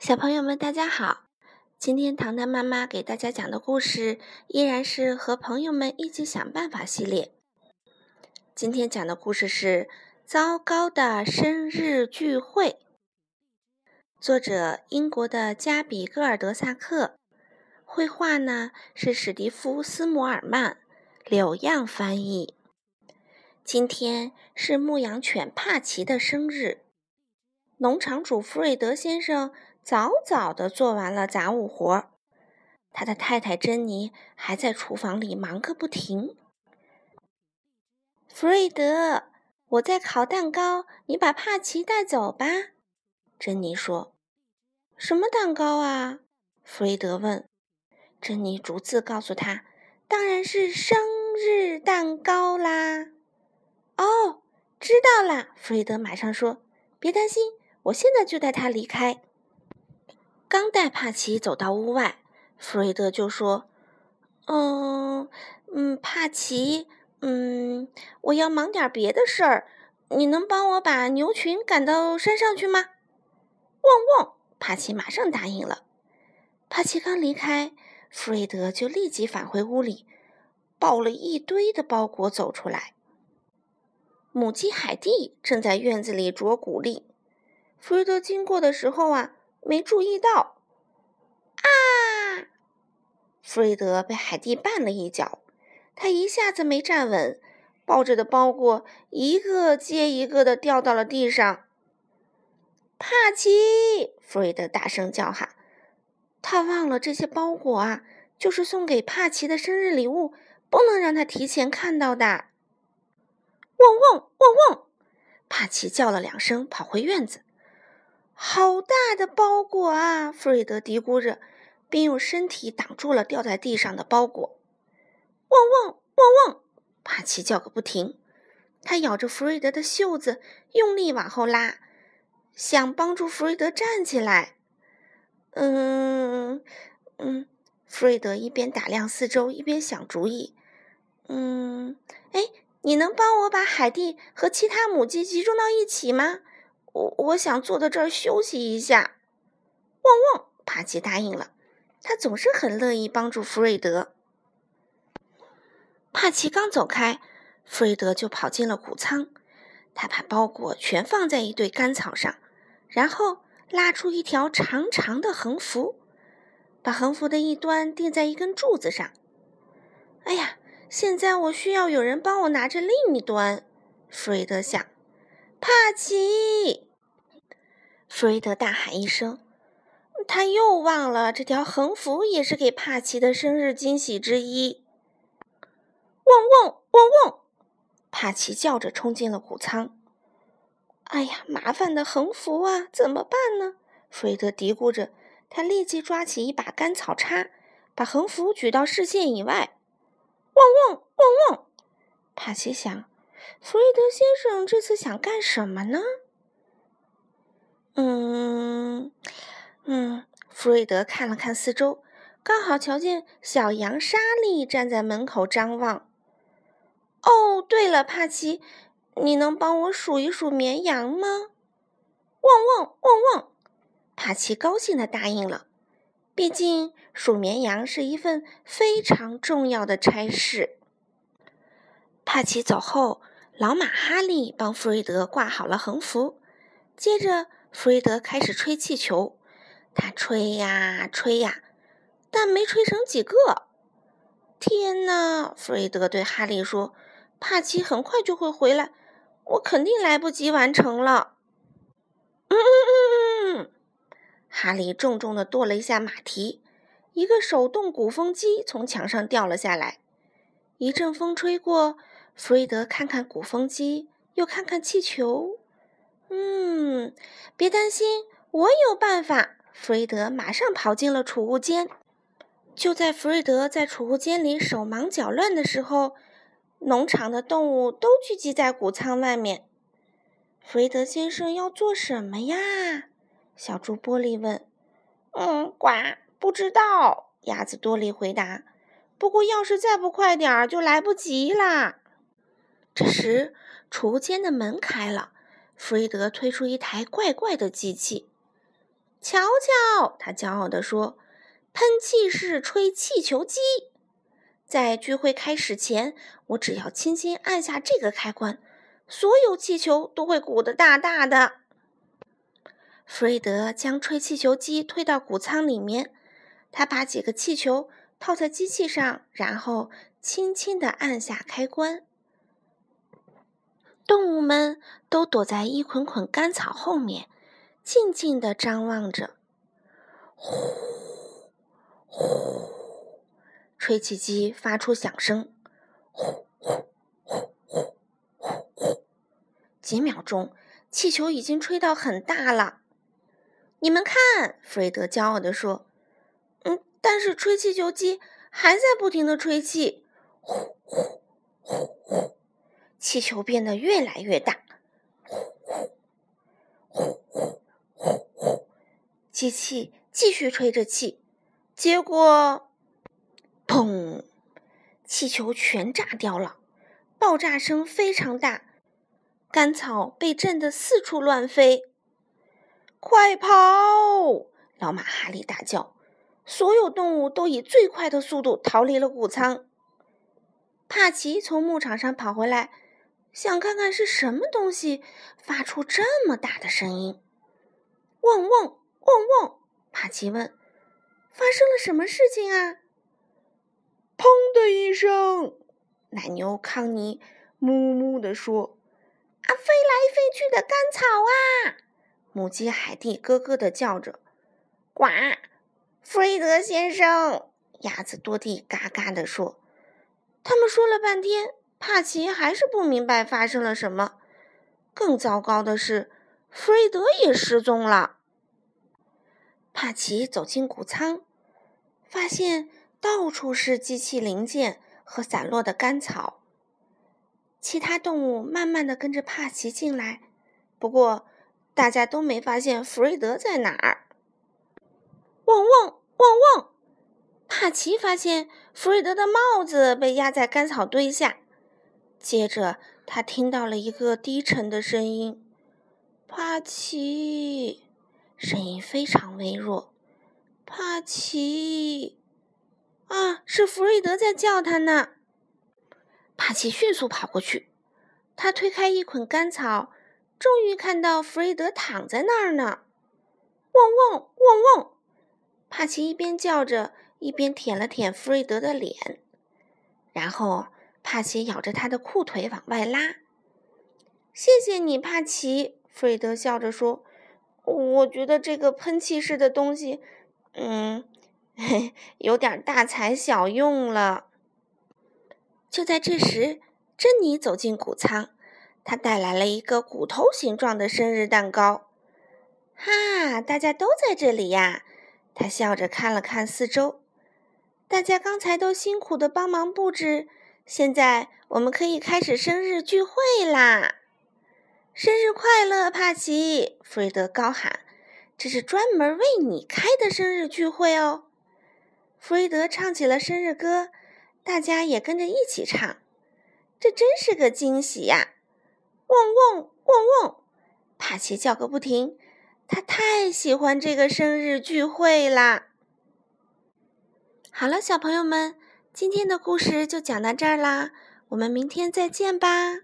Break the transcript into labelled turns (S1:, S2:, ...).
S1: 小朋友们，大家好！今天糖糖妈妈给大家讲的故事依然是和朋友们一起想办法系列。今天讲的故事是《糟糕的生日聚会》，作者英国的加比戈尔德萨克，绘画呢是史蒂夫斯摩尔曼，柳样翻译。今天是牧羊犬帕奇的生日，农场主弗瑞德先生。早早的做完了杂物活儿，他的太太珍妮还在厨房里忙个不停。弗瑞德，我在烤蛋糕，你把帕奇带走吧。珍妮说：“什么蛋糕啊？”弗瑞德问。珍妮逐字告诉他：“当然是生日蛋糕啦。”哦，知道啦。弗瑞德马上说：“别担心，我现在就带他离开。”刚带帕奇走到屋外，弗瑞德就说：“嗯嗯，帕奇，嗯，我要忙点别的事儿，你能帮我把牛群赶到山上去吗？”汪汪！帕奇马上答应了。帕奇刚离开，弗瑞德就立即返回屋里，抱了一堆的包裹走出来。母鸡海蒂正在院子里啄谷粒，弗瑞德经过的时候啊。没注意到，啊！弗瑞德被海蒂绊了一脚，他一下子没站稳，抱着的包裹一个接一个的掉到了地上。帕奇！弗瑞德大声叫喊，他忘了这些包裹啊，就是送给帕奇的生日礼物，不能让他提前看到的。汪汪汪汪！帕奇叫了两声，跑回院子。好大的包裹啊！弗瑞德嘀咕着，并用身体挡住了掉在地上的包裹。汪汪汪汪！帕奇叫个不停。他咬着弗瑞德的袖子，用力往后拉，想帮助弗瑞德站起来。嗯嗯，弗瑞德一边打量四周，一边想主意。嗯，哎，你能帮我把海蒂和其他母鸡集中到一起吗？我我想坐在这儿休息一下。汪汪！帕奇答应了，他总是很乐意帮助弗瑞德。帕奇刚走开，弗瑞德就跑进了谷仓。他把包裹全放在一堆干草上，然后拉出一条长长的横幅，把横幅的一端钉在一根柱子上。哎呀，现在我需要有人帮我拿着另一端。弗瑞德想。帕奇！弗瑞德大喊一声，他又忘了这条横幅也是给帕奇的生日惊喜之一。汪汪汪汪！帕奇叫着冲进了谷仓。哎呀，麻烦的横幅啊，怎么办呢？弗瑞德嘀咕着，他立即抓起一把干草叉，把横幅举到视线以外。汪汪汪汪！帕奇想。弗瑞德先生这次想干什么呢？嗯嗯，弗瑞德看了看四周，刚好瞧见小羊莎莉站在门口张望。哦，对了，帕奇，你能帮我数一数绵羊吗？汪汪汪汪！帕奇高兴的答应了，毕竟数绵羊是一份非常重要的差事。帕奇走后。老马哈利帮弗瑞德挂好了横幅，接着弗瑞德开始吹气球。他吹呀吹呀，但没吹成几个。天哪！弗瑞德对哈利说：“帕奇很快就会回来，我肯定来不及完成了。”嗯嗯嗯嗯！哈利重重的跺了一下马蹄，一个手动鼓风机从墙上掉了下来。一阵风吹过。弗瑞德看看鼓风机，又看看气球。嗯，别担心，我有办法。弗瑞德马上跑进了储物间。就在弗瑞德在储物间里手忙脚乱的时候，农场的动物都聚集在谷仓外面。弗瑞德先生要做什么呀？小猪波利问。嗯，呱，不知道。鸭子多利回答。不过，要是再不快点儿，就来不及啦。这时，储物间的门开了，弗瑞德推出一台怪怪的机器。瞧瞧，他骄傲地说：“喷气式吹气球机。在聚会开始前，我只要轻轻按下这个开关，所有气球都会鼓得大大的。”弗瑞德将吹气球机推到谷仓里面，他把几个气球套在机器上，然后轻轻地按下开关。动物们都躲在一捆捆干草后面，静静地张望着。呼呼，吹气机发出响声。呼呼呼呼呼呼，几秒钟，气球已经吹到很大了。你们看，弗瑞德骄傲地说：“嗯，但是吹气球机还在不停地吹气。”呼呼呼呼。气球变得越来越大，呼呼呼呼呼呼，机器继续吹着气，结果，砰！气球全炸掉了，爆炸声非常大，干草被震得四处乱飞。快跑！老马哈利大叫，所有动物都以最快的速度逃离了谷仓。帕奇从牧场上跑回来。想看看是什么东西发出这么大的声音？汪汪汪汪！帕奇问：“发生了什么事情啊？”
S2: 砰的一声，
S1: 奶牛康妮木木地说：“啊，飞来飞去的干草啊！”母鸡海蒂咯咯地叫着：“呱！”弗瑞德先生，鸭子多蒂嘎嘎地说：“他们说了半天。”帕奇还是不明白发生了什么。更糟糕的是，弗瑞德也失踪了。帕奇走进谷仓，发现到处是机器零件和散落的干草。其他动物慢慢的跟着帕奇进来，不过大家都没发现弗瑞德在哪儿。汪汪汪汪！帕奇发现弗瑞德的帽子被压在干草堆下。接着，他听到了一个低沉的声音：“帕奇。”声音非常微弱。“帕奇。”啊，是弗瑞德在叫他呢。帕奇迅速跑过去，他推开一捆干草，终于看到弗瑞德躺在那儿呢。汪汪汪汪！帕奇一边叫着，一边舔了舔弗瑞德的脸，然后。帕奇咬着他的裤腿往外拉。谢谢你，帕奇。弗瑞德笑着说：“我觉得这个喷气式的东西，嗯，有点大材小用了。”就在这时，珍妮走进谷仓，她带来了一个骨头形状的生日蛋糕。哈，大家都在这里呀！她笑着看了看四周，大家刚才都辛苦的帮忙布置。现在我们可以开始生日聚会啦！生日快乐，帕奇！弗瑞德高喊：“这是专门为你开的生日聚会哦！”弗瑞德唱起了生日歌，大家也跟着一起唱。这真是个惊喜呀！汪汪汪汪！帕奇叫个不停，他太喜欢这个生日聚会啦！好了，小朋友们。今天的故事就讲到这儿啦，我们明天再见吧。